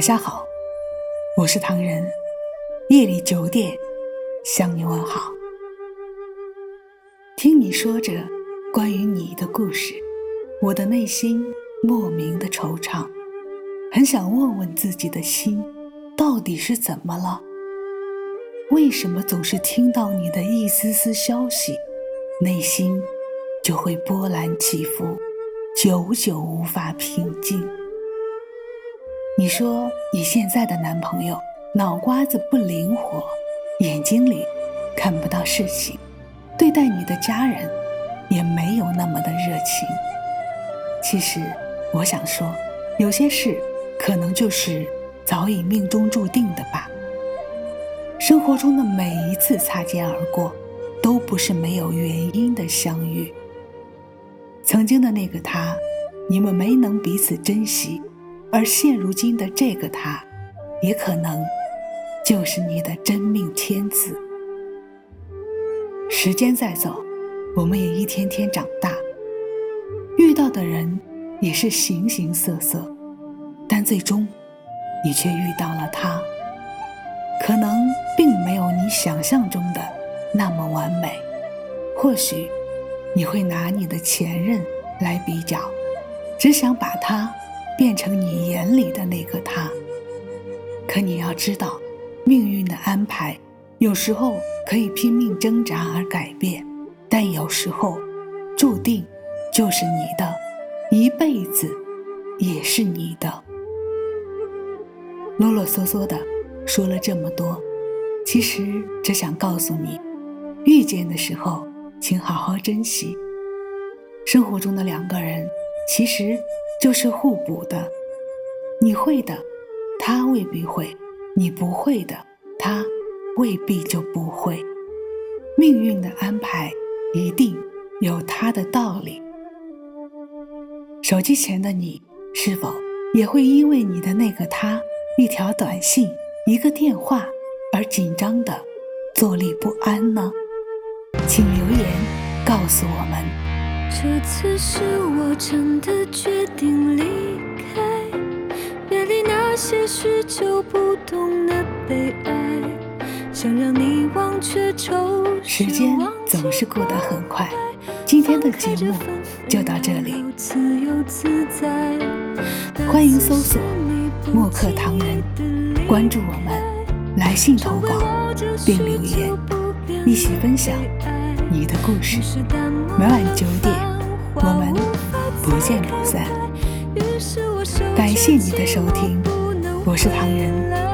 晚上好，我是唐人。夜里九点向你问好。听你说着关于你的故事，我的内心莫名的惆怅，很想问问自己的心，到底是怎么了？为什么总是听到你的一丝丝消息，内心就会波澜起伏，久久无法平静？你说你现在的男朋友脑瓜子不灵活，眼睛里看不到事情，对待你的家人也没有那么的热情。其实我想说，有些事可能就是早已命中注定的吧。生活中的每一次擦肩而过，都不是没有原因的相遇。曾经的那个他，你们没能彼此珍惜。而现如今的这个他，也可能就是你的真命天子。时间在走，我们也一天天长大，遇到的人也是形形色色，但最终，你却遇到了他。可能并没有你想象中的那么完美，或许你会拿你的前任来比较，只想把他。变成你眼里的那个他，可你要知道，命运的安排有时候可以拼命挣扎而改变，但有时候注定就是你的，一辈子也是你的。啰啰嗦嗦的说了这么多，其实只想告诉你，遇见的时候请好好珍惜。生活中的两个人，其实。就是互补的，你会的，他未必会；你不会的，他未必就不会。命运的安排一定有它的道理。手机前的你，是否也会因为你的那个他一条短信、一个电话而紧张的坐立不安呢？请留言告诉我们。这次是我真的决定离开，别离那些许久不懂的悲哀，想让你忘却愁时间总是过得很快，今天的节目就到这里。欢迎搜索“墨客唐人”，关注我们，来信投稿并留言，一起分享。你的故事，每晚九点，我们不见不散。感谢你的收听，我是唐人。